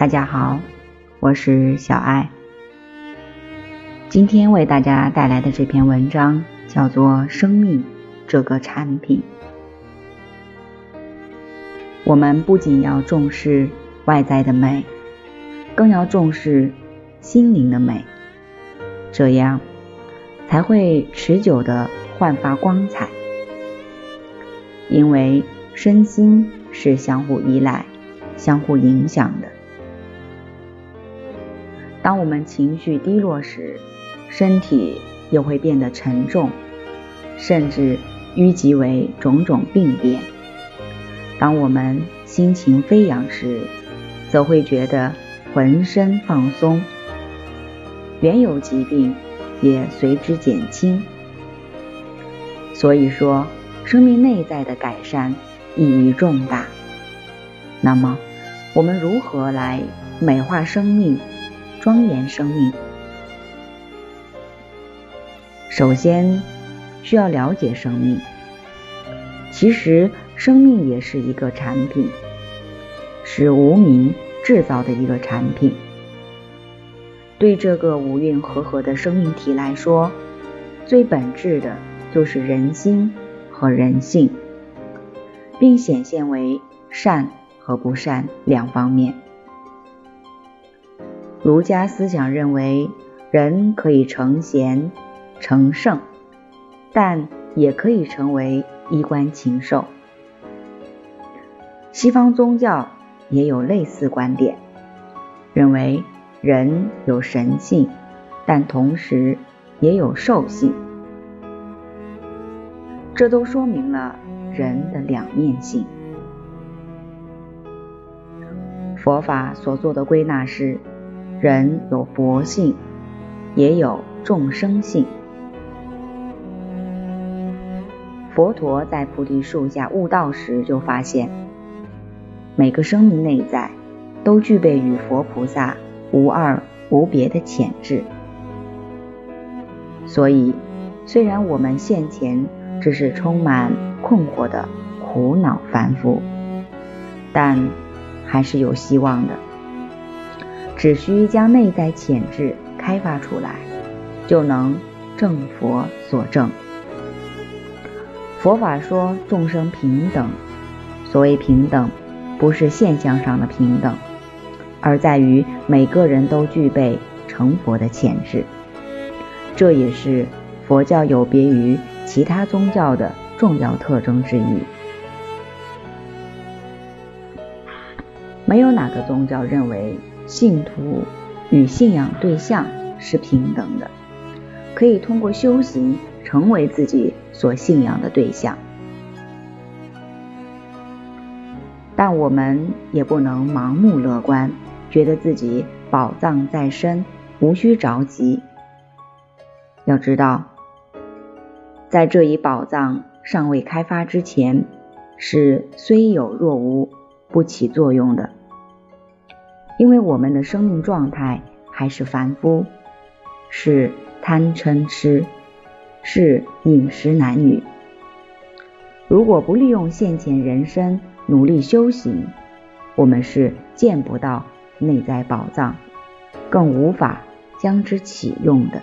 大家好，我是小爱。今天为大家带来的这篇文章叫做《生命这个产品》。我们不仅要重视外在的美，更要重视心灵的美，这样才会持久的焕发光彩。因为身心是相互依赖、相互影响的。当我们情绪低落时，身体又会变得沉重，甚至淤积为种种病变。当我们心情飞扬时，则会觉得浑身放松，原有疾病也随之减轻。所以说，生命内在的改善意义重大。那么，我们如何来美化生命？庄严生命，首先需要了解生命。其实，生命也是一个产品，是无名制造的一个产品。对这个五蕴和合的生命体来说，最本质的就是人心和人性，并显现为善和不善两方面。儒家思想认为，人可以成贤、成圣，但也可以成为衣冠禽兽。西方宗教也有类似观点，认为人有神性，但同时也有兽性。这都说明了人的两面性。佛法所做的归纳是。人有佛性，也有众生性。佛陀在菩提树下悟道时，就发现每个生命内在都具备与佛菩萨无二无别的潜质。所以，虽然我们现前只是充满困惑的苦恼凡夫，但还是有希望的。只需将内在潜质开发出来，就能正佛所正。佛法说众生平等，所谓平等，不是现象上的平等，而在于每个人都具备成佛的潜质。这也是佛教有别于其他宗教的重要特征之一。没有哪个宗教认为。信徒与信仰对象是平等的，可以通过修行成为自己所信仰的对象。但我们也不能盲目乐观，觉得自己宝藏在身，无需着急。要知道，在这一宝藏尚未开发之前，是虽有若无，不起作用的。因为我们的生命状态还是凡夫，是贪嗔痴，是饮食男女。如果不利用现前人生努力修行，我们是见不到内在宝藏，更无法将之启用的。